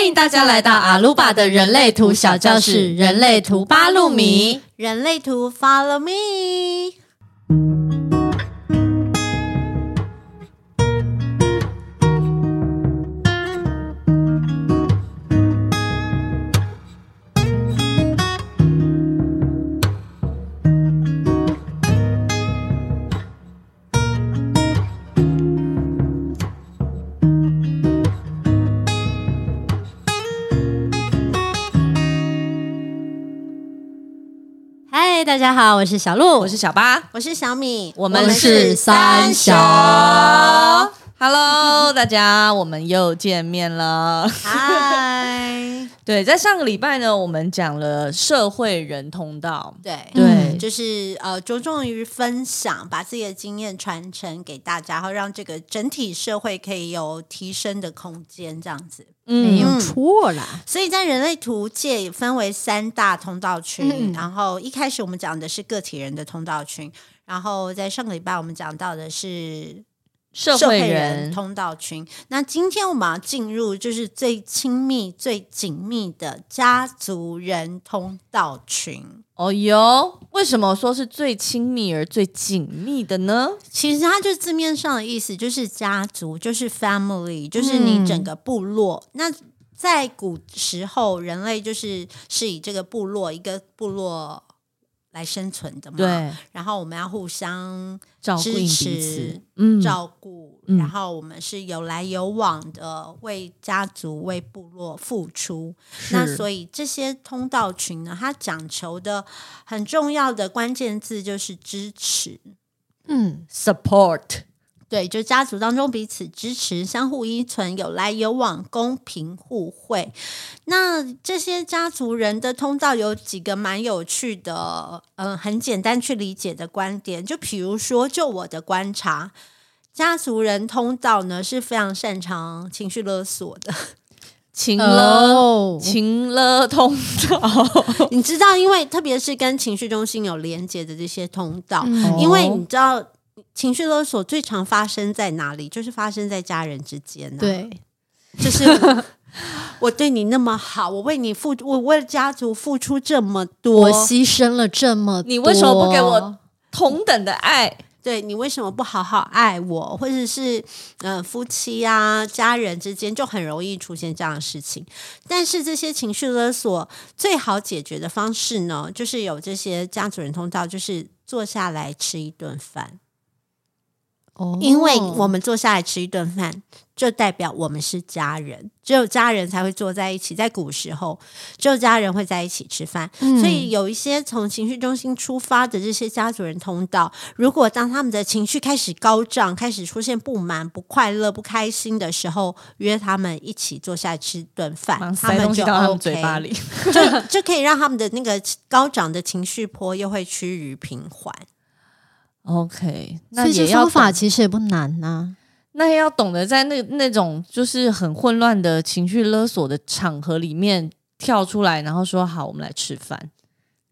欢迎大家来到阿鲁巴的人类图小教室，人类图八路迷，人类图 Follow Me。家好，我是小鹿，我是小八，我是小米，我们是三小。Hello，大家，我们又见面了。嗨，对，在上个礼拜呢，我们讲了社会人通道，对对，嗯、就是呃，着重于分享，把自己的经验传承给大家，然后让这个整体社会可以有提升的空间，这样子。嗯，没有错啦。所以在人类图界也分为三大通道群，嗯、然后一开始我们讲的是个体人的通道群，然后在上个礼拜我们讲到的是社会人通道群。那今天我们要进入就是最亲密、最紧密的家族人通道群。哦哟，为什么说是最亲密而最紧密的呢？其实它就字面上的意思就是家族，就是 family，就是你整个部落。嗯、那在古时候，人类就是是以这个部落一个部落。来生存的嘛，对。然后我们要互相支持、照顾，嗯、然后我们是有来有往的，为家族、为部落付出。那所以这些通道群呢，它讲求的很重要的关键字就是支持，嗯，support。对，就家族当中彼此支持、相互依存、有来有往、公平互惠。那这些家族人的通道有几个蛮有趣的，嗯、呃，很简单去理解的观点。就比如说，就我的观察，家族人通道呢是非常擅长情绪勒索的，情勒、情勒通道。你知道，因为特别是跟情绪中心有连接的这些通道，嗯、因为你知道。情绪勒索最常发生在哪里？就是发生在家人之间、啊。对，就是 我对你那么好，我为你付，我为了家族付出这么多，我牺牲了这么多，你为什么不给我同等的爱？对，你为什么不好好爱我？或者是呃，夫妻啊、家人之间就很容易出现这样的事情。但是这些情绪勒索最好解决的方式呢，就是有这些家族人通道，就是坐下来吃一顿饭。因为我们坐下来吃一顿饭，就代表我们是家人，只有家人才会坐在一起。在古时候，只有家人会在一起吃饭，嗯、所以有一些从情绪中心出发的这些家族人通道，如果当他们的情绪开始高涨，开始出现不满、不快乐、不开心的时候，约他们一起坐下来吃顿饭，他们就 OK，嘴巴里就 就可以让他们的那个高涨的情绪波又会趋于平缓。OK，那这些方法其实也不难呐、啊。那也要懂得在那那种就是很混乱的情绪勒索的场合里面跳出来，然后说好，我们来吃饭，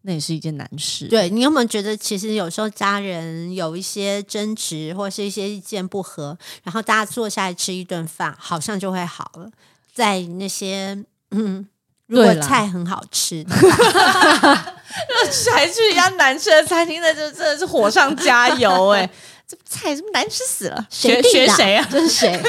那也是一件难事。对，你有没有觉得，其实有时候家人有一些争执或是一些意见不合，然后大家坐下来吃一顿饭，好像就会好了。在那些嗯。如果菜很好吃，还去一家难吃的餐厅，那就真的是火上加油哎！这菜难吃死了？学学谁啊？这是谁？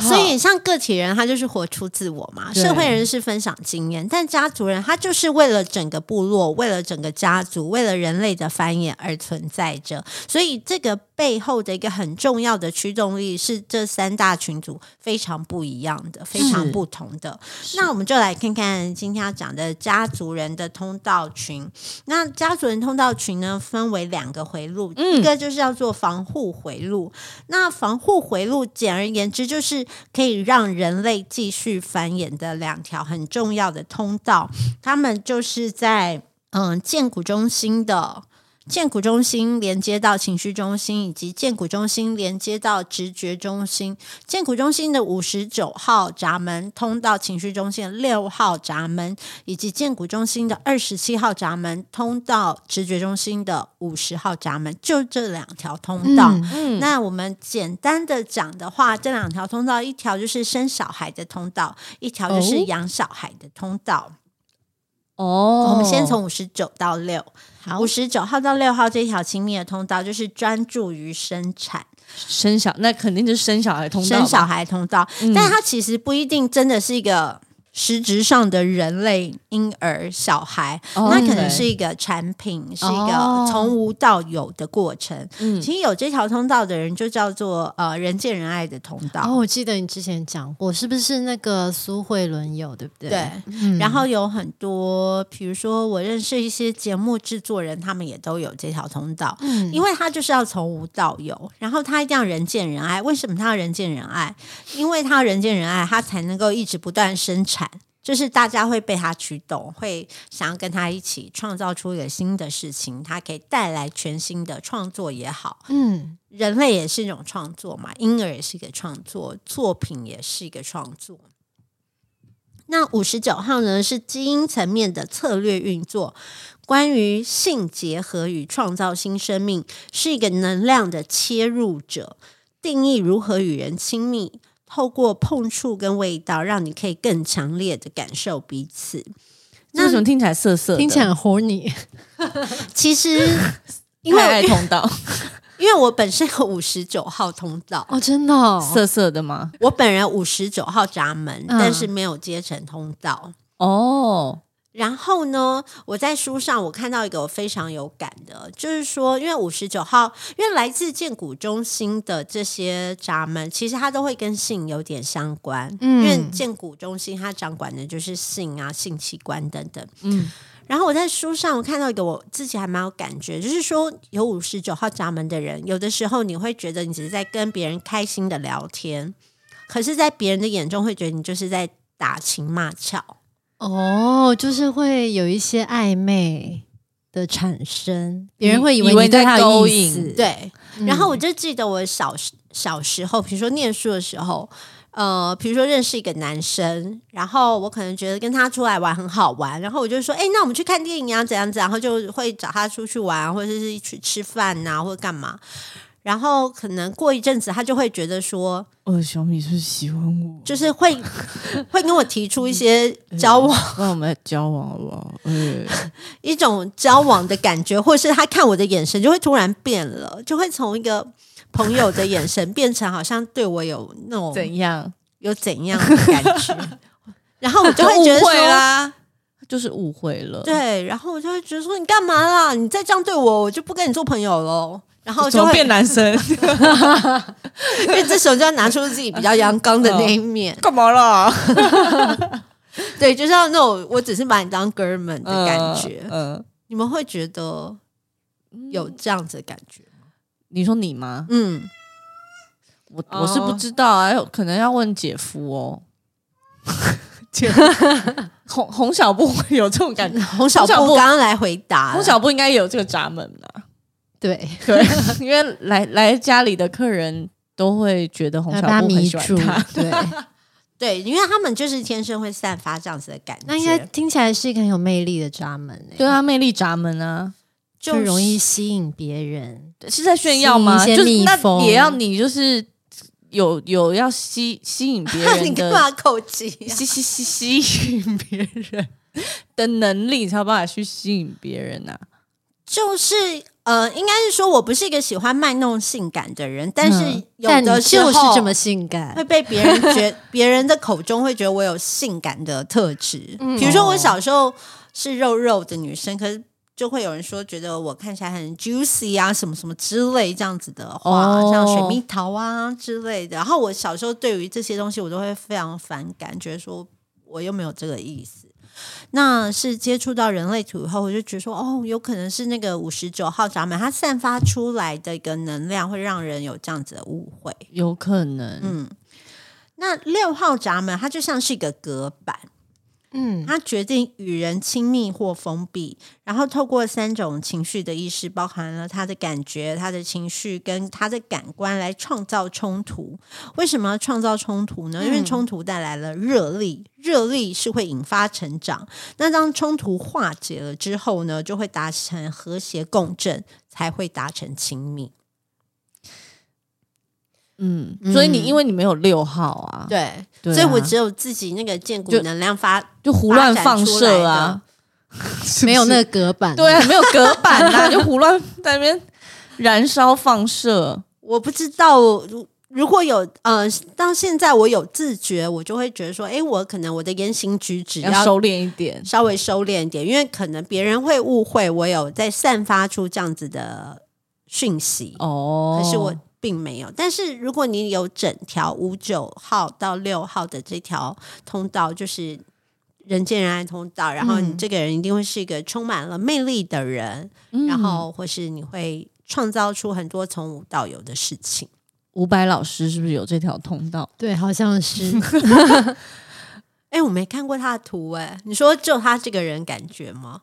所以，像个体人，他就是活出自我嘛；社会人是分享经验，但家族人他就是为了整个部落、为了整个家族、为了人类的繁衍而存在着。所以，这个背后的一个很重要的驱动力是这三大群组非常不一样的、非常不同的。那我们就来看看今天要讲的家族人的通道群。那家族人通道群呢，分为两个回路，一个就是叫做防护回路。那防护回路，简而言之就是。可以让人类继续繁衍的两条很重要的通道，他们就是在嗯，建骨中心的荐骨中心连接到情绪中心，以及荐骨中心连接到直觉中心。荐骨中心的五十九号闸门通到情绪中心的六号闸门，以及荐骨中心的二十七号闸门通到直觉中心的五十号闸门，就这两条通道。嗯，那我们简单的讲的话，这两条通道，一条就是生小孩的通道，一条就是养小孩的通道。哦，我们先从五十九到六，五十九号到六号这条亲密的通道，就是专注于生产、生小，那肯定就是生小孩通道，生小孩通道，嗯、但它其实不一定真的是一个。实质上的人类婴儿小孩，那可能是一个产品，是一个从无到有的过程。嗯，其实有这条通道的人，就叫做呃人见人爱的通道。哦，我记得你之前讲过，是不是那个苏慧伦有，对不对？对。然后有很多，比如说我认识一些节目制作人，他们也都有这条通道。嗯，因为他就是要从无到有，然后他一定要人见人爱。为什么他要人见人爱？因为他要人见人爱，他才能够一直不断生产。就是大家会被他驱动，会想要跟他一起创造出一个新的事情，他可以带来全新的创作也好。嗯，人类也是一种创作嘛，婴儿也是一个创作，作品也是一个创作。那五十九号呢，是基因层面的策略运作，关于性结合与创造新生命，是一个能量的切入者，定义如何与人亲密。透过碰触跟味道，让你可以更强烈的感受彼此。那为什么听起来涩涩？听起来很 horny。其实 因为爱通道，因为我本身有五十九号通道哦，真的哦，涩涩的吗？我本人五十九号闸门，嗯、但是没有接成通道哦。然后呢，我在书上我看到一个我非常有感的，就是说，因为五十九号，因为来自建骨中心的这些闸门，其实它都会跟性有点相关。嗯，因为建骨中心它掌管的就是性啊、性器官等等。嗯，然后我在书上我看到一个我自己还蛮有感觉，就是说，有五十九号闸门的人，有的时候你会觉得你只是在跟别人开心的聊天，可是，在别人的眼中会觉得你就是在打情骂俏。哦，就是会有一些暧昧的产生，别人会以为你对他有意思。对，嗯、然后我就记得我小小时候，比如说念书的时候，呃，比如说认识一个男生，然后我可能觉得跟他出来玩很好玩，然后我就说，哎，那我们去看电影啊，怎样怎样，然后就会找他出去玩，或者是一起吃饭啊，或者干嘛。然后可能过一阵子，他就会觉得说：“呃，小米是喜欢我，就是会 会跟我提出一些交往，那我们交往好不好？嗯，一种交往的感觉，或是他看我的眼神就会突然变了，就会从一个朋友的眼神变成好像对我有那种怎样，有怎样的感觉，然后我就会觉得说啦，就是误会了，对，然后我就会觉得说你干嘛啦？你再这样对我，我就不跟你做朋友喽。”然后就会变男生，因为这时候就要拿出自己比较阳刚的那一面。干嘛啦？对，就是要那种我只是把你当哥们的感觉。嗯、呃，你们会觉得有这样子的感觉吗？你说你吗？嗯，我我是不知道啊，可能要问姐夫哦。姐夫，洪洪小布会有这种感觉？洪小布刚刚来回答，洪小布应该有这个闸门啊。对对，因为来来家里的客人都会觉得红小布很喜欢他，对 对，因为他们就是天生会散发这样子的感觉。那应该听起来是一个很有魅力的闸门，对啊，魅力闸门啊，就容易吸引别人。是在炫耀吗？就是那也要你就是有有要吸吸引别人的，你干嘛口技？吸吸吸吸引别人的能力，才有办法去吸引别人啊。就是。呃，应该是说，我不是一个喜欢卖弄性感的人，但是有的时候就是这么性感，会被别人觉 别人的口中会觉得我有性感的特质。比如说，我小时候是肉肉的女生，可是就会有人说觉得我看起来很 juicy 啊，什么什么之类这样子的话，像水蜜桃啊之类的。然后我小时候对于这些东西，我都会非常反感，觉得说我又没有这个意思。那是接触到人类图以后，我就觉得说，哦，有可能是那个五十九号闸门，它散发出来的一个能量，会让人有这样子的误会。有可能，嗯。那六号闸门，它就像是一个隔板，嗯，他决定与人亲密或封闭，然后透过三种情绪的意识，包含了他的感觉、他的情绪跟他的感官来创造冲突。为什么要创造冲突呢？因为冲突带来了热力，热力是会引发成长。那当冲突化解了之后呢，就会达成和谐共振，才会达成亲密。嗯，所以你因为你没有六号啊，对，对啊，所以我只有自己那个荐骨能量发就，就胡乱放射啊，是是 没有那个隔板，对，没有隔板啊，就胡乱在那边燃烧放射。我不知道，如如果有呃，到现在我有自觉，我就会觉得说，哎，我可能我的言行举止要收敛一点，稍微收敛一点，因为可能别人会误会我有在散发出这样子的讯息。哦，可是我。并没有，但是如果你有整条五九号到六号的这条通道，就是人见人爱通道，然后你这个人一定会是一个充满了魅力的人，嗯、然后或是你会创造出很多从无到有的事情。伍佰老师是不是有这条通道？对，好像是。哎，我没看过他的图，哎，你说就他这个人感觉吗？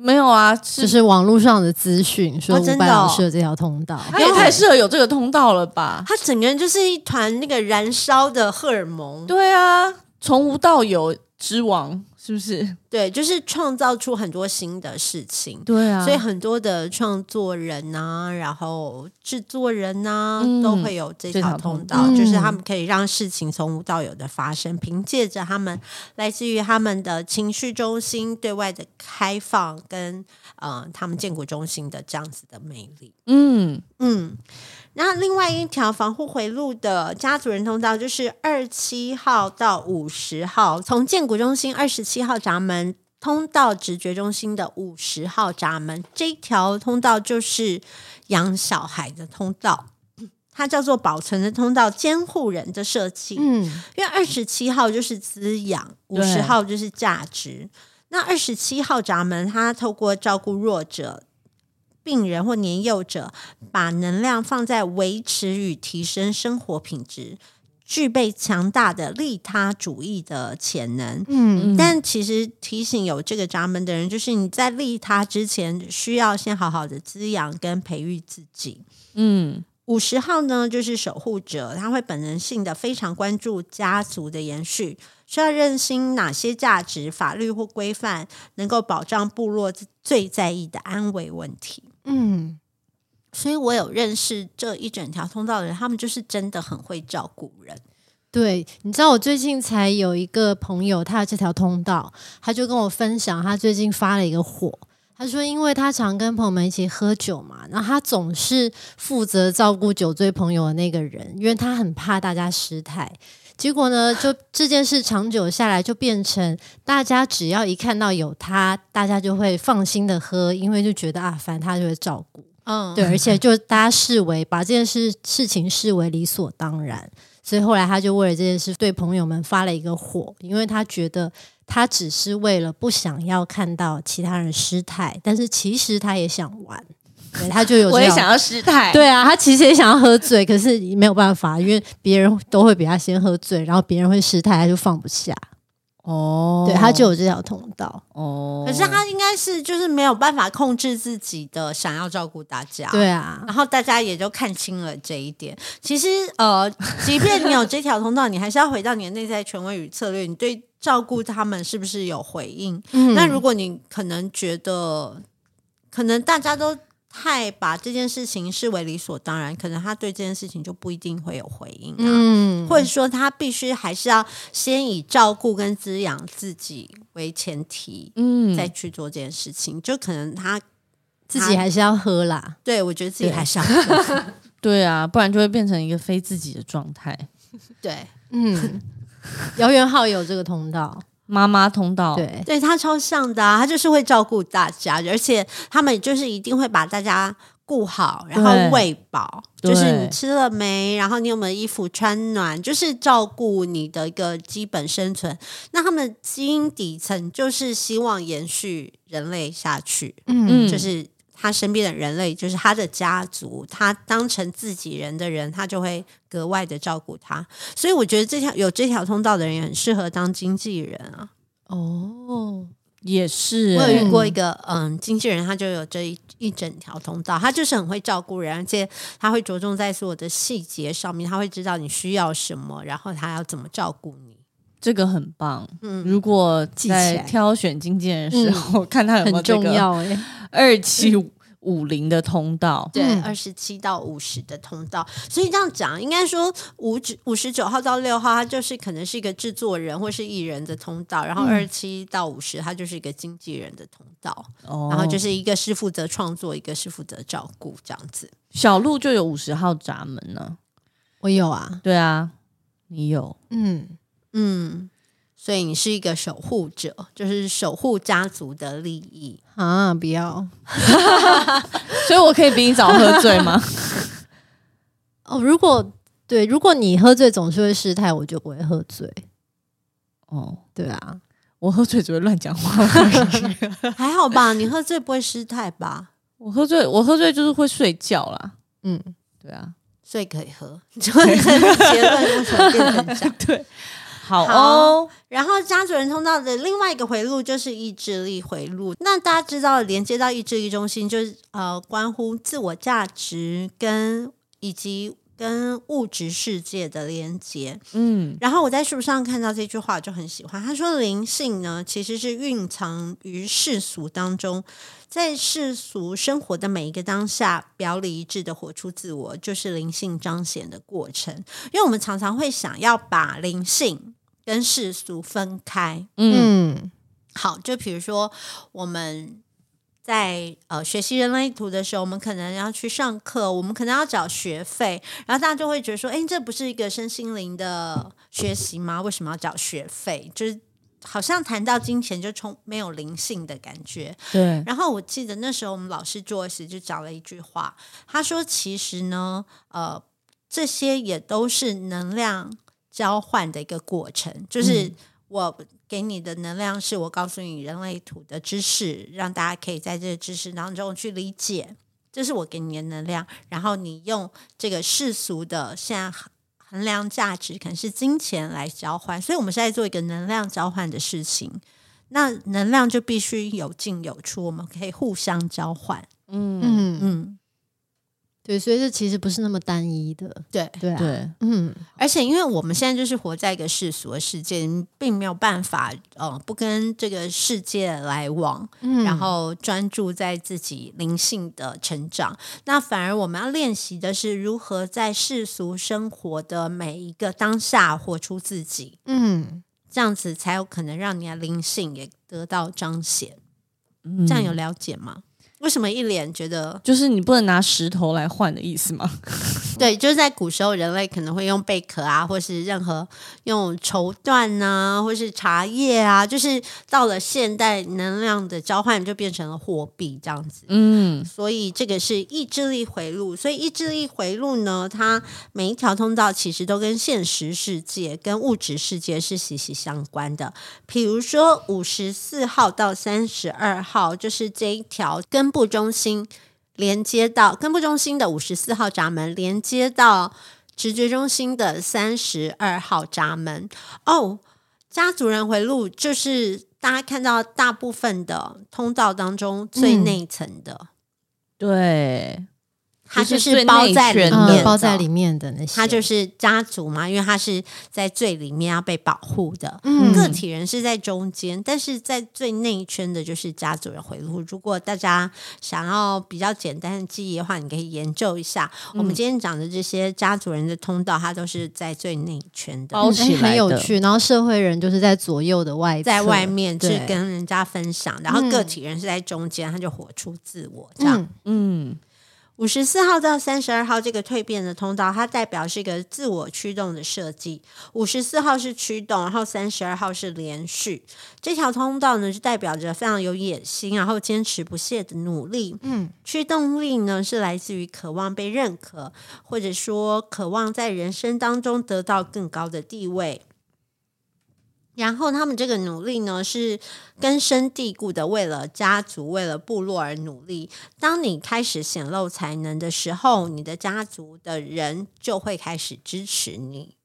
没有啊，是就是网络上的资讯说吴百老师的这条通道，他也太适合有这个通道了吧？他整个人就是一团那个燃烧的荷尔蒙。对啊，从无到有之王。是不是？对，就是创造出很多新的事情。对啊，所以很多的创作人啊，然后制作人啊，嗯、都会有这条通道，嗯、就是他们可以让事情从无到有的发生，凭借着他们来自于他们的情绪中心对外的开放，跟呃他们建国中心的这样子的魅力。嗯嗯。然后另外一条防护回路的家族人通道就是二七号到五十号，从建国中心二十七号闸门通到直觉中心的五十号闸门，这条通道就是养小孩的通道，它叫做保存的通道，监护人的设计。嗯，因为二十七号就是滋养，五十号就是价值。那二十七号闸门，它透过照顾弱者。病人或年幼者，把能量放在维持与提升生活品质，具备强大的利他主义的潜能。嗯，但其实提醒有这个闸门的人，就是你在利他之前，需要先好好的滋养跟培育自己。嗯，五十号呢，就是守护者，他会本能性的非常关注家族的延续。需要认清哪些价值、法律或规范能够保障部落最在意的安危问题。嗯，所以我有认识这一整条通道的人，他们就是真的很会照顾人。对，你知道我最近才有一个朋友，他有这条通道，他就跟我分享，他最近发了一个火。他说，因为他常跟朋友们一起喝酒嘛，然后他总是负责照顾酒醉朋友的那个人，因为他很怕大家失态。结果呢，就这件事长久下来，就变成大家只要一看到有他，大家就会放心的喝，因为就觉得啊，反正他就会照顾，嗯，对，而且就大家视为把这件事事情视为理所当然，所以后来他就为了这件事对朋友们发了一个火，因为他觉得他只是为了不想要看到其他人失态，但是其实他也想玩。对，他就有，我也想要失态。对啊，他其实也想要喝醉，可是没有办法，因为别人都会比他先喝醉，然后别人会失态，他就放不下。哦，对，他就有这条通道。哦，可是他应该是就是没有办法控制自己的想要照顾大家。对啊，然后大家也就看清了这一点。其实呃，即便你有这条通道，你还是要回到你的内在权威与策略，你对照顾他们是不是有回应？嗯，那如果你可能觉得，可能大家都。太把这件事情视为理所当然，可能他对这件事情就不一定会有回应啊，嗯，或者说他必须还是要先以照顾跟滋养自己为前提，嗯，再去做这件事情，就可能他自己还是要喝啦。对，我觉得自己还是要喝，对，对啊，不然就会变成一个非自己的状态。对，嗯，姚元浩有这个通道。妈妈通道，对，对他超像的啊，他就是会照顾大家，而且他们就是一定会把大家顾好，然后喂饱，就是你吃了没，然后你有没有衣服穿暖，就是照顾你的一个基本生存。那他们基因底层就是希望延续人类下去，嗯，就是。他身边的人类就是他的家族，他当成自己人的人，他就会格外的照顾他。所以我觉得这条有这条通道的人也很适合当经纪人啊。哦，也是、欸。我有遇过一个嗯经纪人，他就有这一一整条通道，他就是很会照顾人，而且他会着重在所有的细节上面，他会知道你需要什么，然后他要怎么照顾你。这个很棒。嗯，如果在挑选经纪人的时候，嗯、看他有没有这个重要哎，二七五。零的通道，对，二十七到五十的通道，所以这样讲，应该说五五十九号到六号，它就是可能是一个制作人或是艺人的通道，然后二十七到五十，它就是一个经纪人的通道，嗯、然后就是一个是负责创作，一个是负责照顾，这样子。小鹿就有五十号闸门呢，我有啊，对啊，你有，嗯嗯。所以你是一个守护者，就是守护家族的利益啊！不要，所以我可以比你早喝醉吗？哦，如果对，如果你喝醉总是会失态，我就不会喝醉。哦，对啊，我喝醉只会乱讲话，还好吧？你喝醉不会失态吧？我喝醉，我喝醉就是会睡觉啦。嗯，对啊，所以可以喝。结论为什么变成这样？对。好哦，然后家族人通道的另外一个回路就是意志力回路。那大家知道，连接到意志力中心，就是呃，关乎自我价值跟以及跟物质世界的连接。嗯，然后我在书上看到这句话，我就很喜欢。他说：“灵性呢，其实是蕴藏于世俗当中，在世俗生活的每一个当下，表里一致的活出自我，就是灵性彰显的过程。因为我们常常会想要把灵性。”跟世俗分开，嗯，好，就比如说我们在呃学习人类图的时候，我们可能要去上课，我们可能要找学费，然后大家就会觉得说，哎，这不是一个身心灵的学习吗？为什么要找学费？就是好像谈到金钱就充没有灵性的感觉。对。然后我记得那时候我们老师 Joyce 就讲了一句话，他说：“其实呢，呃，这些也都是能量。”交换的一个过程，就是我给你的能量，是我告诉你人类土的知识，让大家可以在这个知识当中去理解，这是我给你的能量。然后你用这个世俗的现在衡量价值，可能是金钱来交换，所以我们是在做一个能量交换的事情。那能量就必须有进有出，我们可以互相交换。嗯嗯嗯。对，所以这其实不是那么单一的，对对啊，对，嗯，而且因为我们现在就是活在一个世俗的世界，并没有办法，呃，不跟这个世界来往，嗯，然后专注在自己灵性的成长。那反而我们要练习的是如何在世俗生活的每一个当下活出自己，嗯，这样子才有可能让你的灵性也得到彰显。嗯，这样有了解吗？为什么一脸觉得就是你不能拿石头来换的意思吗？对，就是在古时候，人类可能会用贝壳啊，或是任何用绸缎啊，或是茶叶啊，就是到了现代，能量的交换就变成了货币这样子。嗯，所以这个是意志力回路。所以意志力回路呢，它每一条通道其实都跟现实世界、跟物质世界是息息相关的。比如说五十四号到三十二号，就是这一条跟根部中心连接到根部中心的五十四号闸门，连接到直觉中心的三十二号闸门。哦，家族人回路就是大家看到大部分的通道当中最内层的，嗯、对。它就是包在里面，包在里面的那些，它就是家族嘛，因为它是在最里面要被保护的。嗯，个体人是在中间，但是在最内圈的就是家族人回路。如果大家想要比较简单的记忆的话，你可以研究一下。我们今天讲的这些家族人的通道，它都是在最内圈的，包起来的，很有趣。然后社会人就是在左右的外，在外面去跟人家分享，然后个体人是在中间，他就活出自我这样。嗯。嗯五十四号到三十二号这个蜕变的通道，它代表是一个自我驱动的设计。五十四号是驱动，然后三十二号是连续。这条通道呢，就代表着非常有野心，然后坚持不懈的努力。嗯，驱动力呢，是来自于渴望被认可，或者说渴望在人生当中得到更高的地位。然后他们这个努力呢，是根深蒂固的，为了家族、为了部落而努力。当你开始显露才能的时候，你的家族的人就会开始支持你。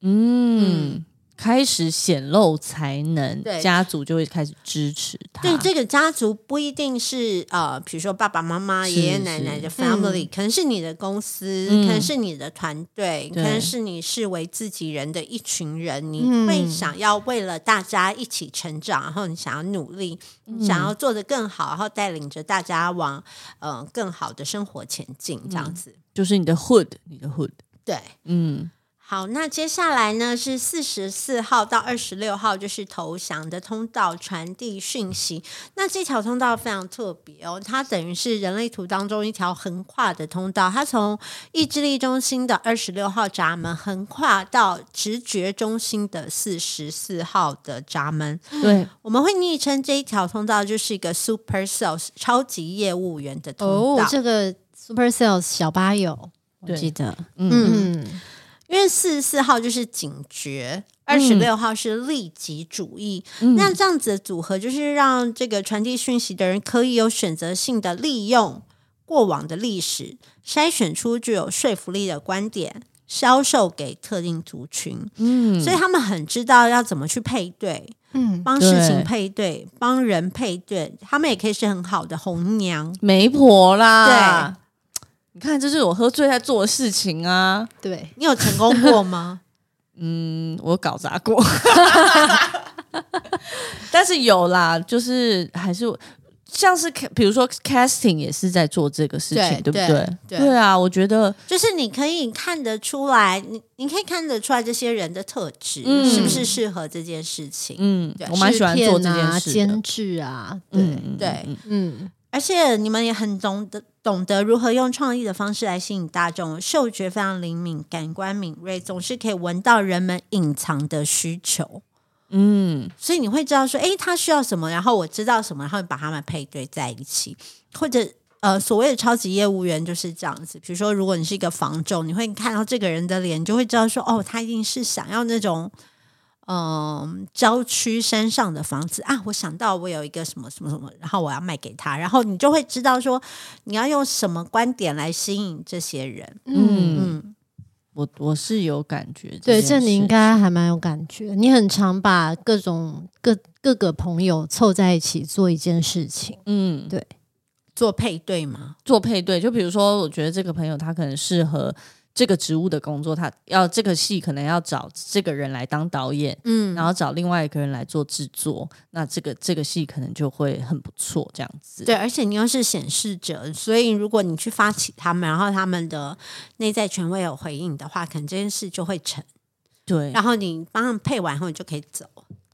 嗯，开始显露才能，家族就会开始支持他。对，这个家族不一定是呃，比如说爸爸妈妈、爷爷奶奶的 family，、嗯、可能是你的公司，嗯。可能是你的团队，可能是你视为自己人的一群人，你嗯。会想要为了大家一起成长，然后你想要努力，你想要做得更好，然后带领着大家往呃更好的生活前进，这样子。就是你的 hood，你的 hood，对。嗯。好，那接下来呢是四十四号到二十六号，就是投降的通道，传递讯息。那这条通道非常特别哦，它等于是人类图当中一条横跨的通道，它从意志力中心的二十六号闸门横跨到直觉中心的四十四号的闸门。对，我们会昵称这一条通道就是一个 super sales 超级业务员的通道。哦，这个 super sales 小巴有，我记得，嗯，嗯。因为四十四号就是警觉，二十六号是利己主义，嗯、那这样子的组合就是让这个传递讯息的人可以有选择性的利用过往的历史，筛选出具有说服力的观点，销售给特定族群。嗯，所以他们很知道要怎么去配对，嗯，帮事情配对，帮人配对，他们也可以是很好的红娘、媒婆啦。对。你看，这是我喝醉在做的事情啊！对，你有成功过吗？嗯，我搞砸过，但是有啦，就是还是像是比如说 casting 也是在做这个事情，对，对不对？对，对啊，我觉得就是你可以看得出来，你你可以看得出来这些人的特质、嗯、是不是适合这件事情。嗯，对我蛮喜欢做这件事的，监制啊，对、嗯、对，嗯。嗯而且你们也很懂得懂得如何用创意的方式来吸引大众，嗅觉非常灵敏，感官敏锐，总是可以闻到人们隐藏的需求。嗯，所以你会知道说，诶，他需要什么，然后我知道什么，然后把他们配对在一起，或者呃，所谓的超级业务员就是这样子。比如说，如果你是一个房仲，你会看到这个人的脸，你就会知道说，哦，他一定是想要那种。嗯，郊区山上的房子啊，我想到我有一个什么什么什么，然后我要卖给他，然后你就会知道说你要用什么观点来吸引这些人。嗯嗯，我我是有感觉，对，这你应该还蛮有感觉。你很常把各种各各个朋友凑在一起做一件事情，嗯，对，做配对吗？做配对，就比如说，我觉得这个朋友他可能适合。这个职务的工作，他要这个戏可能要找这个人来当导演，嗯，然后找另外一个人来做制作，那这个这个戏可能就会很不错，这样子。对，而且你又是显示者，所以如果你去发起他们，然后他们的内在权威有回应的话，可能这件事就会成。对，然后你帮他们配完后，你就可以走。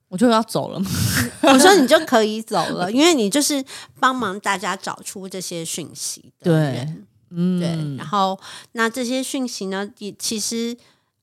我就要走了吗？我说你就可以走了，因为你就是帮忙大家找出这些讯息的人。对。嗯，对，然后那这些讯息呢，也其实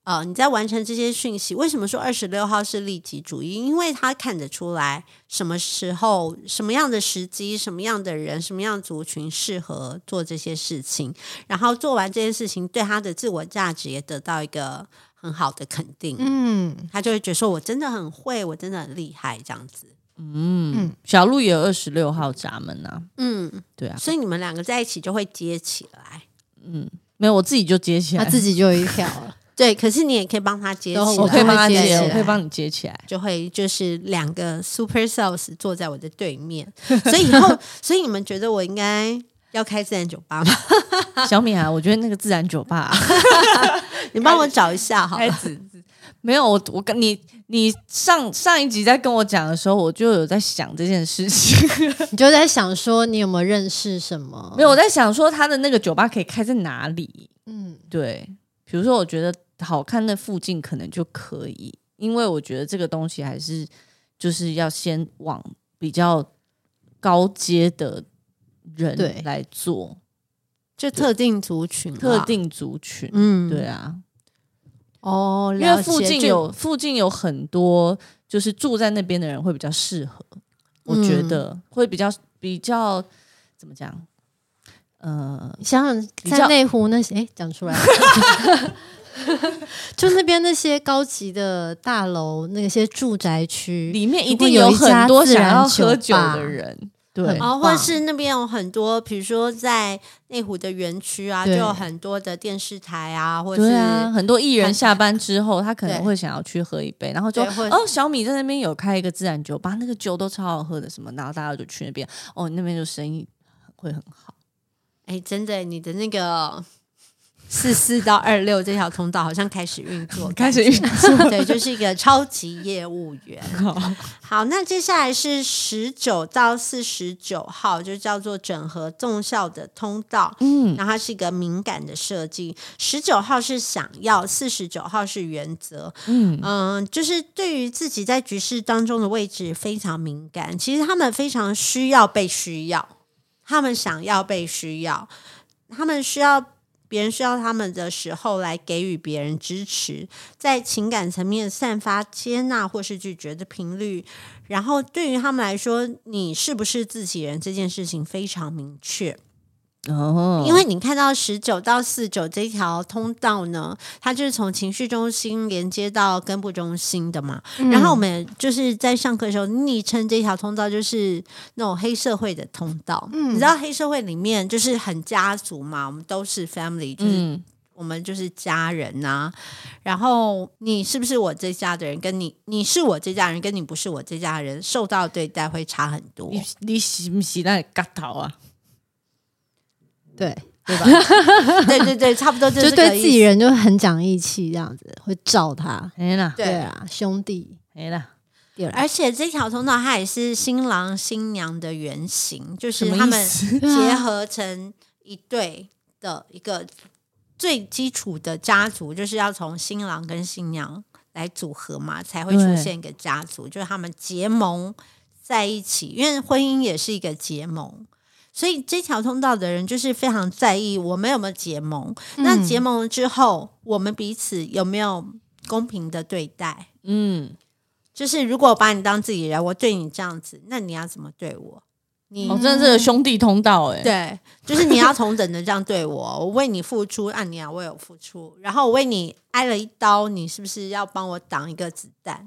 呃，你在完成这些讯息，为什么说二十六号是利己主义？因为他看得出来什么时候、什么样的时机、什么样的人、什么样族群适合做这些事情，然后做完这件事情，对他的自我价值也得到一个很好的肯定。嗯，他就会觉得说我真的很会，我真的很厉害，这样子。嗯，小鹿也有二十六号闸门啊。嗯，对啊，所以你们两个在一起就会接起来。嗯，没有，我自己就接起来，他自己就有一条了。对，可是你也可以帮他接起来，我可以帮他接，接我可以帮你接起来，就会就是两个 super sales 坐在我的对面。所以以后，所以你们觉得我应该要开自然酒吧吗？小米啊，我觉得那个自然酒吧，啊，你帮我找一下好了。没有，我我跟你，你上上一集在跟我讲的时候，我就有在想这件事情。你就在想说，你有没有认识什么？没有，我在想说他的那个酒吧可以开在哪里？嗯，对，比如说我觉得好看的附近可能就可以，因为我觉得这个东西还是就是要先往比较高阶的人来做，就特定族群，特定族群，嗯，对啊。哦，因为附近有附近有很多，就是住在那边的人会比较适合，嗯、我觉得会比较比较怎么讲？呃，想想在内湖那些，哎，讲出来了，就那边那些高级的大楼，那些住宅区里面一定有很多想要喝酒的人，对，然后或者是那边有很多，比如说在内湖的园区啊，就有很多的电视台啊，或者是啊，很多艺人下班之后，他可能会想要去喝一杯，然后就会哦，小米在那边有开一个自然酒吧，那个酒都超好喝的，什么，然后大家就去那边，哦，那边就生意会很好。哎，真的，你的那个。四四到二六这条通道好像开始运作，开始运作，对，就是一个超级业务员。好，好，那接下来是十九到四十九号，就叫做整合纵效的通道。嗯，然后它是一个敏感的设计。十九号是想要，四十九号是原则。嗯嗯、呃，就是对于自己在局势当中的位置非常敏感。其实他们非常需要被需要，他们想要被需要，他们需要。别人需要他们的时候，来给予别人支持，在情感层面散发接纳或是拒绝的频率。然后，对于他们来说，你是不是自己人这件事情非常明确。哦，因为你看到十九到四九这条通道呢，它就是从情绪中心连接到根部中心的嘛。嗯、然后我们就是在上课的时候昵称这条通道就是那种黑社会的通道。嗯，你知道黑社会里面就是很家族嘛，我们都是 family，就是我们就是家人呐、然后你是不是我这家的人，跟你你是我这家人，跟你不是我这家人，受到对待会差很多。你你是不是那个头啊？对。对吧？对对对，差不多就是就对自己人就很讲义气，这样子会罩他。没了，对啊，兄弟。没了。而且这条通道它也是新郎新娘的原型，就是他们结合成一对的一个最基础的家族，就是要从新郎跟新娘来组合嘛，才会出现一个家族，就是他们结盟在一起，因为婚姻也是一个结盟。所以这条通道的人就是非常在意我们有没有结盟。嗯、那结盟之后，我们彼此有没有公平的对待？嗯，就是如果我把你当自己人，我对你这样子，那你要怎么对我？你哦，真的是兄弟通道哎、欸。对，就是你要同等的这样对我，我为你付出，按你为，我有付出，然后我为你挨了一刀，你是不是要帮我挡一个子弹？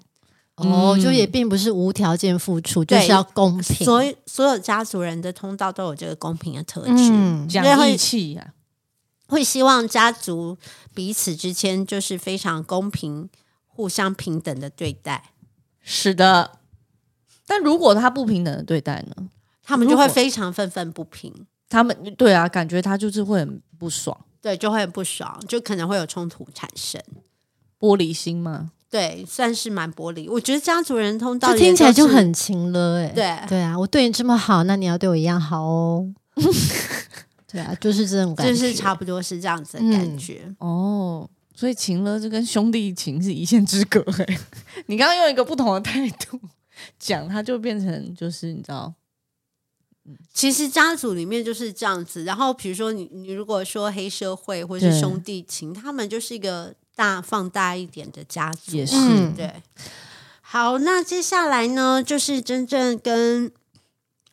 哦，就也并不是无条件付出，就是要公平。所以所有家族人的通道都有这个公平的特质，嗯、讲义气呀，会希望家族彼此之间就是非常公平、互相平等的对待。是的，但如果他不平等的对待呢？他们就会非常愤愤不平。他们对啊，感觉他就是会很不爽，对，就会很不爽，就可能会有冲突产生。玻璃心吗？对，算是蛮玻璃。我觉得家族人通道听起来就很情勒哎。对对啊，我对你这么好，那你要对我一样好哦。对啊，就是这种感觉，就是差不多是这样子的感觉。嗯、哦，所以情了就跟兄弟情是一线之隔哎。你刚刚用一个不同的态度讲，它就变成就是你知道，其实家族里面就是这样子。然后比如说你你如果说黑社会或是兄弟情，他们就是一个。大放大一点的家族也是对。好，那接下来呢，就是真正跟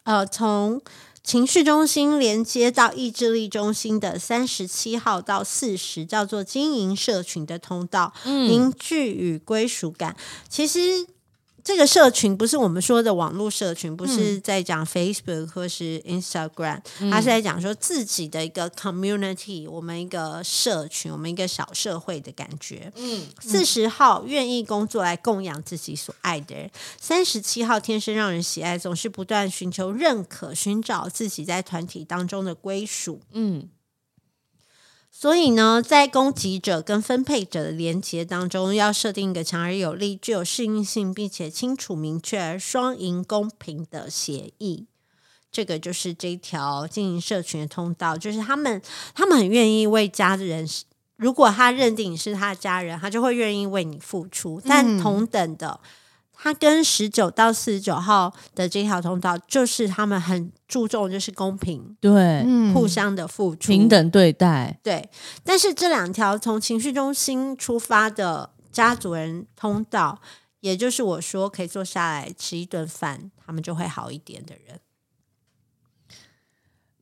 呃从情绪中心连接到意志力中心的三十七号到四十，叫做经营社群的通道，凝聚与归属感。其实。这个社群不是我们说的网络社群，不是在讲 Facebook 或是 Instagram，它、嗯、是在讲说自己的一个 community，我们一个社群，我们一个小社会的感觉。嗯，四十号愿意工作来供养自己所爱的人，三十七号天生让人喜爱，总是不断寻求认可，寻找自己在团体当中的归属。嗯。所以呢，在供给者跟分配者的连结当中，要设定一个强而有力、具有适应性，并且清楚明确而双赢公平的协议。这个就是这条经营社群的通道，就是他们他们很愿意为家人，如果他认定你是他的家人，他就会愿意为你付出，但同等的。嗯他跟十九到四十九号的这条通道，就是他们很注重，就是公平，对，互相的付出，平等对待，对。但是这两条从情绪中心出发的家族人通道，也就是我说可以坐下来吃一顿饭，他们就会好一点的人，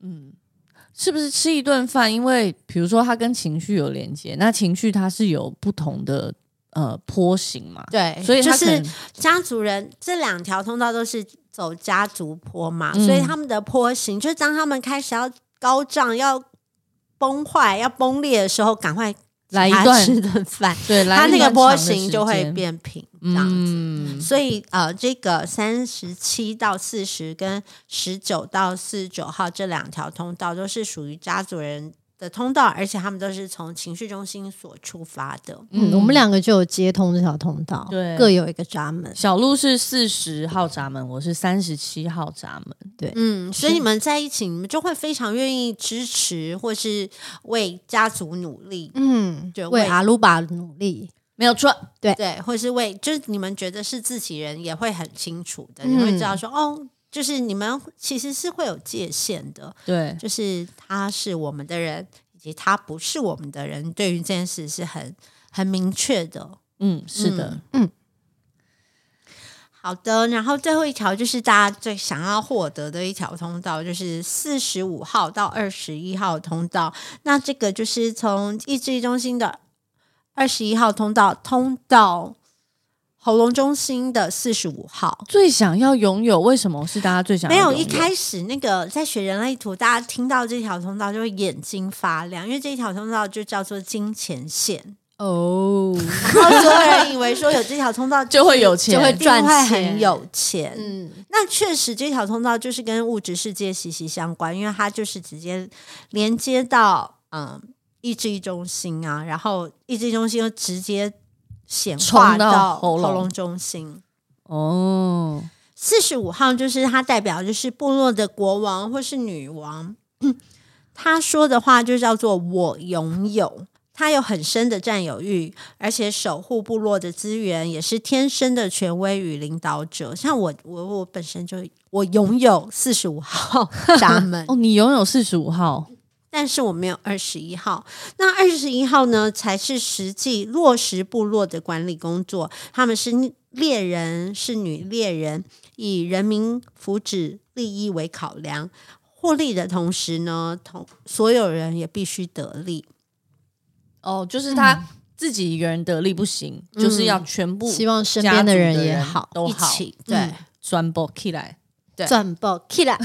嗯，是不是吃一顿饭？因为比如说他跟情绪有连接，那情绪它是有不同的。呃，坡形嘛，对，所以就是家族人这两条通道都是走家族坡嘛，嗯、所以他们的坡形，就是当他们开始要高涨、要崩坏、要崩裂的时候，赶快来一段。吃顿饭，对，它那个坡形就会变平，这样子。嗯、所以呃，这个三十七到四十跟十九到四十九号这两条通道都是属于家族人的通道，而且他们都是从情绪中心所出发的。嗯，我们两个就有接通这条通道，对，各有一个闸门。小鹿是四十号闸门，我是三十七号闸门。对，嗯，所以你们在一起，你们就会非常愿意支持或是为家族努力。嗯，就，为阿鲁巴努力，没有错。对对，或是为就是你们觉得是自己人，也会很清楚的，你会知道说、嗯、哦。就是你们其实是会有界限的，对，就是他是我们的人，以及他不是我们的人，对于这件事是很很明确的。嗯，是的，嗯，好的。然后最后一条就是大家最想要获得的一条通道，就是四十五号到二十一号通道。那这个就是从意志力中心的二十一号通道通到。喉咙中心的四十五号，最想要拥有，为什么是大家最想要？没有一开始那个在学人类图，大家听到这条通道就会眼睛发亮，因为这条通道就叫做金钱线哦。然后所有人以为说有这条通道 就会有钱，就会赚钱，很有钱。嗯，那确实这条通道就是跟物质世界息息相关，因为它就是直接连接到嗯意志力中心啊，然后意志力中心又直接。显化到喉咙。中心。哦，四十五号就是它代表就是部落的国王或是女王，他说的话就叫做我拥有，他有很深的占有欲，而且守护部落的资源，也是天生的权威与领导者。像我，我我本身就我拥有四十五号闸门。哦，你拥有四十五号。但是我没有二十一号，那二十一号呢？才是实际落实部落的管理工作。他们是猎人，是女猎人，以人民福祉利益为考量，获利的同时呢，同所有人也必须得利。哦，就是他自己一个人得利不行，嗯、就是要全部希望身边的人也好，都好，一起对，转播起来。转播起来，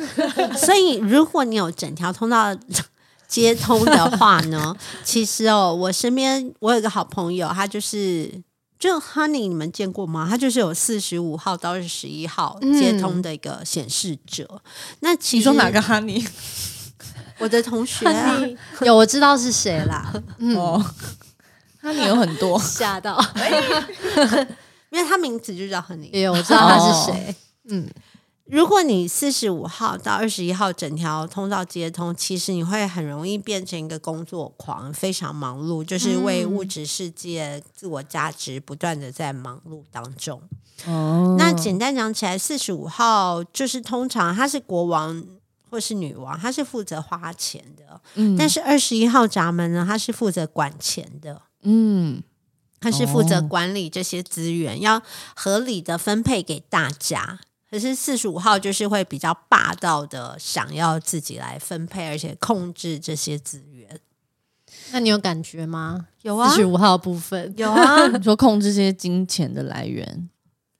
所以如果你有整条通道 接通的话呢，其实哦，我身边我有一个好朋友，他就是就 Honey，你们见过吗？他就是有四十五号到二十一号接通的一个显示者。嗯、那其实你说哪个 Honey？我的同学、啊、有，我知道是谁啦。嗯、哦，Honey 有很多，吓到，因为他名字就叫 Honey，有我知道他是谁。哦、嗯。如果你四十五号到二十一号整条通道接通，其实你会很容易变成一个工作狂，非常忙碌，就是为物质世界、自我价值不断的在忙碌当中。哦，那简单讲起来，四十五号就是通常他是国王或是女王，他是负责花钱的。嗯，但是二十一号闸门呢，他是负责管钱的。嗯，他是负责管理这些资源，要合理的分配给大家。可是四十五号就是会比较霸道的，想要自己来分配，而且控制这些资源。那你有感觉吗？有啊，四十五号部分有啊。你说控制这些金钱的来源，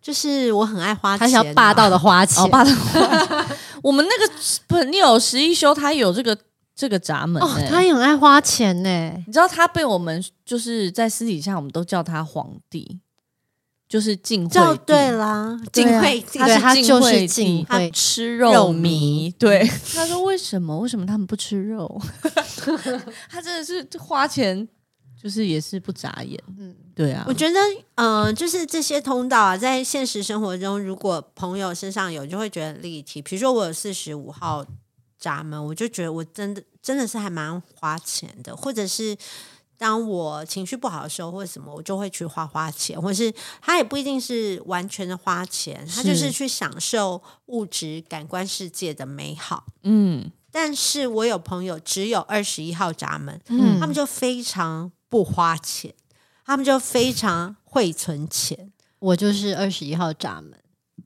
就是我很爱花钱，啊，他想要霸道的花钱，哦、霸道花钱。我们那个朋友十一修，他有这个这个闸门，哦，他也很爱花钱呢。你知道他被我们就是在私底下，我们都叫他皇帝。就是晋惠帝，对啦，晋惠帝，他就是晋惠帝，他吃肉迷。对，他说为什么？为什么他们不吃肉？他真的是花钱，就是也是不眨眼。嗯，对啊。我觉得，嗯、呃，就是这些通道啊，在现实生活中，如果朋友身上有，就会觉得立体。比如说，我有四十五号闸门，我就觉得我真的真的是还蛮花钱的，或者是。当我情绪不好的时候，或者什么，我就会去花花钱，或是他也不一定是完全的花钱，他就是去享受物质感官世界的美好。嗯，但是我有朋友只有二十一号闸门，嗯，他们就非常不花钱，他们就非常会存钱。我就是二十一号闸门，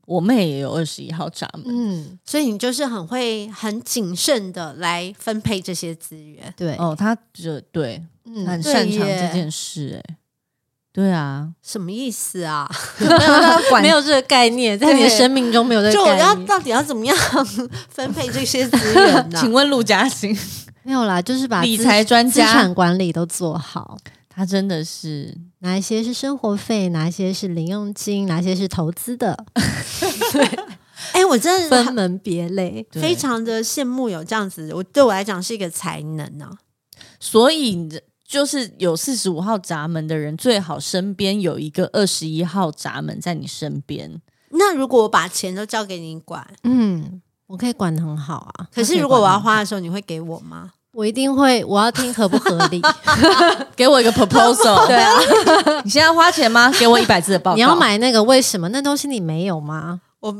我妹也有二十一号闸门，嗯，所以你就是很会很谨慎的来分配这些资源。对，哦，他就对。很擅长这件事，哎，对啊，什么意思啊？没有这个概念，在你的生命中没有这个概念。就我要到底要怎么样分配这些资源呢？请问陆嘉欣 没有啦，就是把理财专家、资产管理都做好。他真的是哪一些是生活费，哪一些是零用金，哪些是投资的？对，哎、欸，我真的分门别类，非常的羡慕有这样子。我对我来讲是一个才能啊，所以。就是有四十五号闸门的人，最好身边有一个二十一号闸门在你身边。那如果我把钱都交给你管，嗯，我可以管得很好啊。可是如果我要花的时候，你会给我吗？我一定会，我要听合不合理，给我一个 proposal。对啊，你现在花钱吗？给我一百字的报告。你要买那个？为什么？那东西你没有吗？我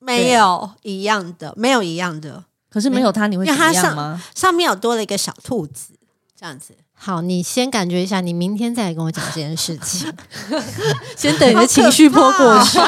没有一样的，没有一样的。可是没有它，你会怎么样吗？上，上面有多了一个小兔子，这样子。好，你先感觉一下，你明天再来跟我讲这件事情。先等你的情绪波过去。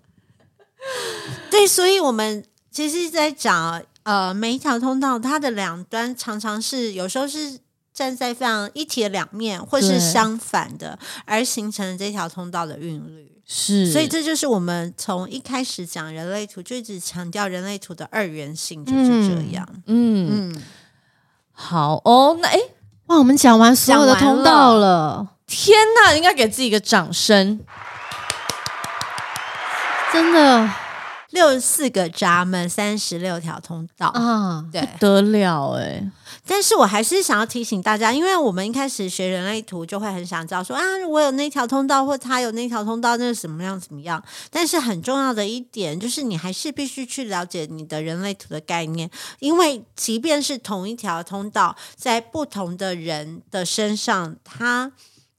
对，所以我们其实在讲，呃，每一条通道它的两端常常是有时候是站在非常一体的两面，或是相反的，而形成这条通道的韵律。是，所以这就是我们从一开始讲人类图就一直强调人类图的二元性就是这样。嗯嗯，好哦，那哎。哇，我们讲完所有的通道了，了。天哪！应该给自己一个掌声，真的，六十四个闸门，三十六条通道。啊，对，不得了哎。但是我还是想要提醒大家，因为我们一开始学人类图，就会很想知道说啊，我有那条通道，或他有那条通道，那是什么样怎么样？但是很重要的一点就是，你还是必须去了解你的人类图的概念，因为即便是同一条通道，在不同的人的身上，它。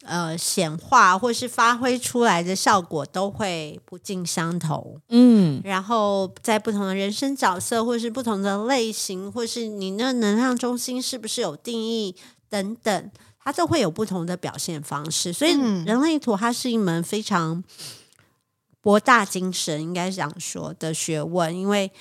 呃，显化或是发挥出来的效果都会不尽相同。嗯，然后在不同的人生角色，或是不同的类型，或是你那能量中心是不是有定义等等，它都会有不同的表现方式。所以，人类图它是一门非常博大精深，应该想说的学问，因为。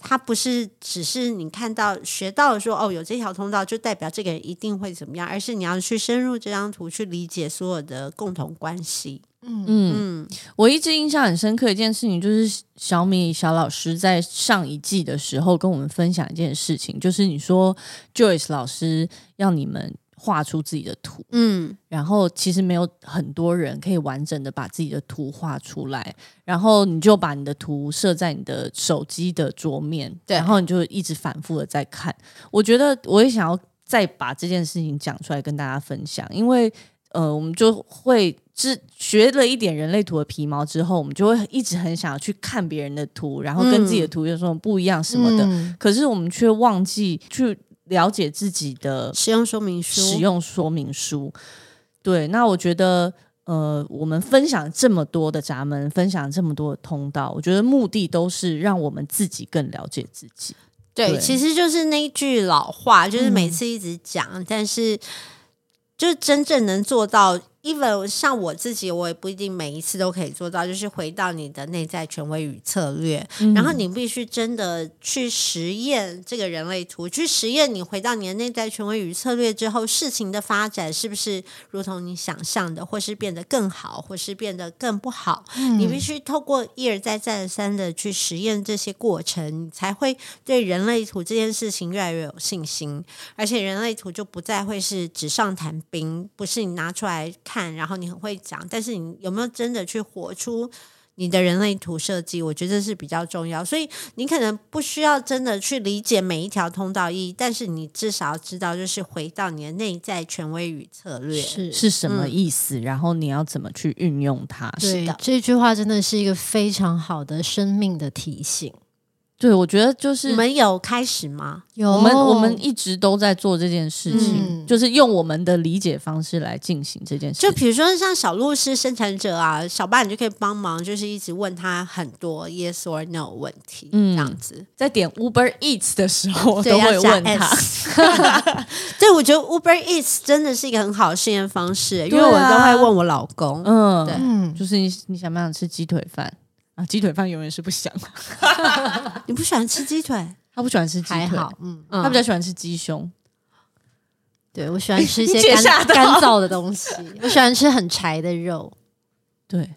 它不是只是你看到学到了说哦，有这条通道就代表这个人一定会怎么样，而是你要去深入这张图去理解所有的共同关系。嗯嗯，我一直印象很深刻一件事情，就是小米小老师在上一季的时候跟我们分享一件事情，就是你说 Joyce 老师要你们。画出自己的图，嗯，然后其实没有很多人可以完整的把自己的图画出来，然后你就把你的图设在你的手机的桌面，对，然后你就一直反复的在看。我觉得我也想要再把这件事情讲出来跟大家分享，因为呃，我们就会是学了一点人类图的皮毛之后，我们就会一直很想要去看别人的图，然后跟自己的图有什么不一样什么的，嗯、可是我们却忘记去。了解自己的使用说明书，使用说明书。对，那我觉得，呃，我们分享这么多的闸门，分享这么多的通道，我觉得目的都是让我们自己更了解自己。对，对，其实就是那一句老话，就是每次一直讲，嗯、但是就真正能做到。Even 像我自己，我也不一定每一次都可以做到。就是回到你的内在权威与策略，嗯、然后你必须真的去实验这个人类图，去实验你回到你的内在权威与策略之后，事情的发展是不是如同你想象的，或是变得更好，或是变得更不好？嗯、你必须透过一而再、再而三的去实验这些过程，你才会对人类图这件事情越来越有信心。而且人类图就不再会是纸上谈兵，不是你拿出来。看，然后你很会讲，但是你有没有真的去活出你的人类图设计？我觉得这是比较重要。所以你可能不需要真的去理解每一条通道意义，但是你至少要知道，就是回到你的内在权威与策略是是什么意思，嗯、然后你要怎么去运用它。对，是的，这句话真的是一个非常好的生命的提醒。对，我觉得就是你们有开始吗？有，我们我们一直都在做这件事情，嗯、就是用我们的理解方式来进行这件事。就比如说像小鹿是生产者啊，小八你就可以帮忙，就是一直问他很多 yes or no 问题，嗯，这样子。在点 Uber Eats 的时候，都会问他。对，我觉得 Uber Eats 真的是一个很好的试验方式，因为我都会问我老公，嗯，对，嗯，就是你你想不想吃鸡腿饭？啊，鸡腿饭永远是不香。你不喜欢吃鸡腿？他不喜欢吃鸡腿，还好，嗯，他比较喜欢吃鸡胸。对，我喜欢吃一些解干干燥的东西，我喜欢吃很柴的肉。对，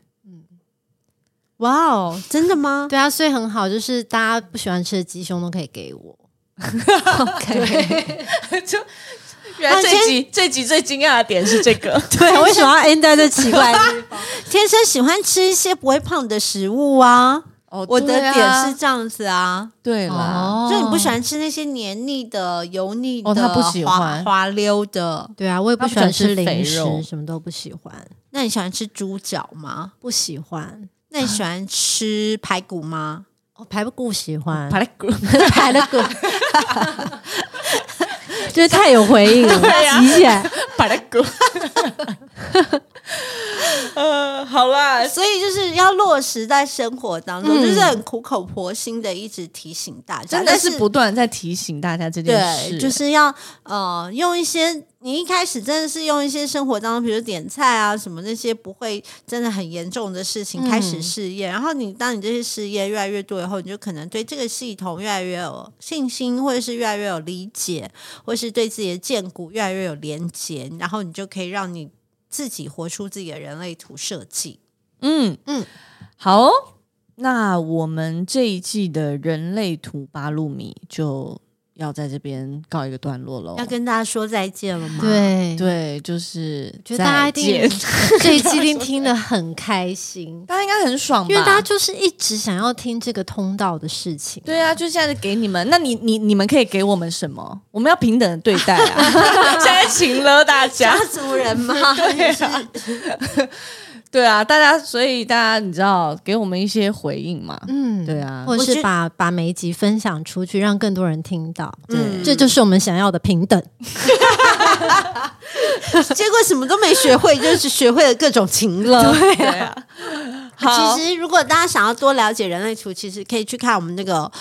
哇哦，真的吗？对啊，所以很好，就是大家不喜欢吃的鸡胸都可以给我。OK，就 原来这集这集最惊讶的点是这个，对，为什么要 end 在这奇怪的地方？天生喜欢吃一些不会胖的食物啊！哦我的点是这样子啊，对啦，哦就你不喜欢吃那些黏腻的、油腻的、哦他不喜滑欢滑溜的。对啊，我也不喜欢吃吃零食，什么都不喜欢，那你喜欢吃猪脚吗？不喜欢。那你喜欢吃排骨吗？哦，排骨喜欢，排骨，排了骨，就是太有回应了，对啊急起来。呃，好啦，所以就是要落实在生活当中，嗯。就是很苦口婆心的一直提醒大家，真的但是不断在提醒大家这件事，对，就是要呃用一些你一开始真的是用一些生活当中，比如点菜啊什么那些不会真的很严重的事情开始试验，然后你当你这些试验越来越多以后，你就可能对这个系统越来越有信心，或者是越来越有理解，或是对自己的荐骨越来越有连接，然后你就可以让你自己活出自己的人类图设计。嗯嗯嗯，好哦、那我们这一季的人类图八路米就要在这边告一个段落喽。要跟大家说再见了吗？，对，对，就是觉得大家一定再见 这一期一定 听得很开心，大家应该很爽吧？因为大家就是一直想要听这个通道的事情。对啊，就现在给你们，那你你你们可以给我们什么？我们要平等的对待啊！现在请了大家家，族人吗？对啊，对啊，大家，所以大家你知道，给我们一些回应嘛？嗯对啊或者是把把每一集分享出去，让更多人听到。对嗯这就是我们想要的平等。结果什么都没学会，就是学会了各种情乐。对啊，好其实，如果大家想要多了解人类图，其实可以去看我们那个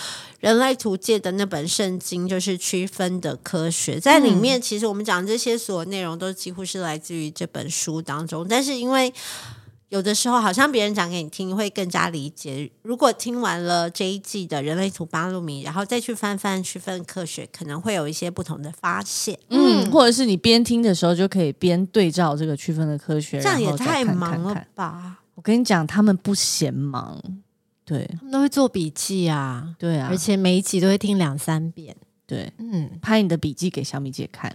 人类图界的那本圣经，就是区分的科学。在里面，其实我们讲这些所有内容都几乎是来自于这本书当中。但是因为有的时候，好像别人讲给你听，你会更加理解。如果听完了这一季的人类图八路米，然后再去翻翻区分科学，可能会有一些不同的发现。嗯，或者是你边听的时候就可以边对照这个区分的科学，这样也太忙了看看吧？我跟你讲，他们不嫌忙，对他们都会做笔记啊，对啊而，且每一集都会听两三遍。对，嗯，拍你的笔记给小米姐看，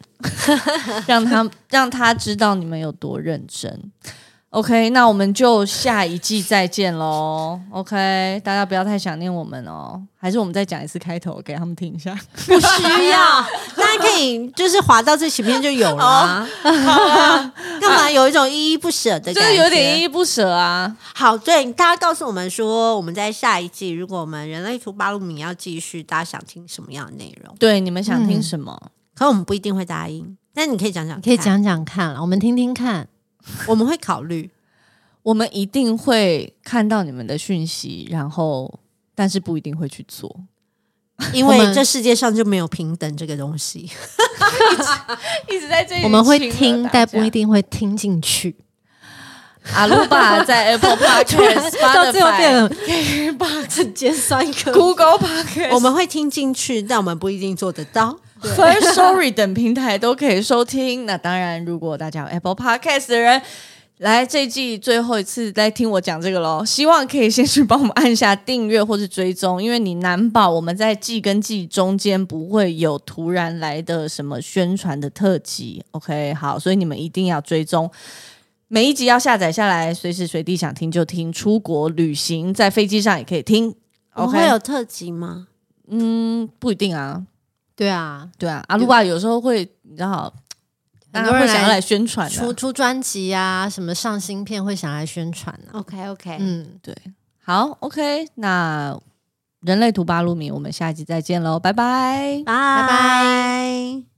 让她让她知道你们有多认真。OK，那我们就下一季再见喽。OK，大家不要太想念我们哦，还是我们再讲一次开头给他们听一下。不需要，大家可以就是滑到最前面就有了啊。干嘛有一种依依不舍的感觉？就是有点依依不舍啊。好，对，大家告诉我们说，我们在下一季，如果我们人类图八路米要继续，大家想听什么样的内容？对，你们想听什么？可我们不一定会答应，但你可以讲讲，可以，讲讲看了，我们听听看。我们会考虑。我们一定会看到你们的讯息，然后但是不一定会去做，因我们为这世界上就没有平等这个东西。一直在这里我们会听，但不一定会听进去。阿鲁巴在 Apple Podcast、到最后变成很尖酸刻 Google Podcast、我们会听进去，但我们不一定做得到。First Story 等平台都可以收听。那当然，如果大家有 Apple Podcast 的人，来这一季最后一次来听我讲这个喽。希望可以先去帮我们按下订阅或是追踪，因为你难保我们在季跟季中间不会有突然来的什么宣传的特辑。OK，好，所以你们一定要追踪。每一集要下载下来，随时随地想听就听。出国旅行，在飞机上也可以听。我会有特辑吗？嗯，不一定啊。对啊，对啊，阿鲁巴有时候会，你知道，大家很多人来会想要来宣传的出出专辑啊，什么上新片会想来宣传啊。OK OK，嗯，对，好，OK，那人类图八路米，我们下一集再见喽，拜拜。拜拜。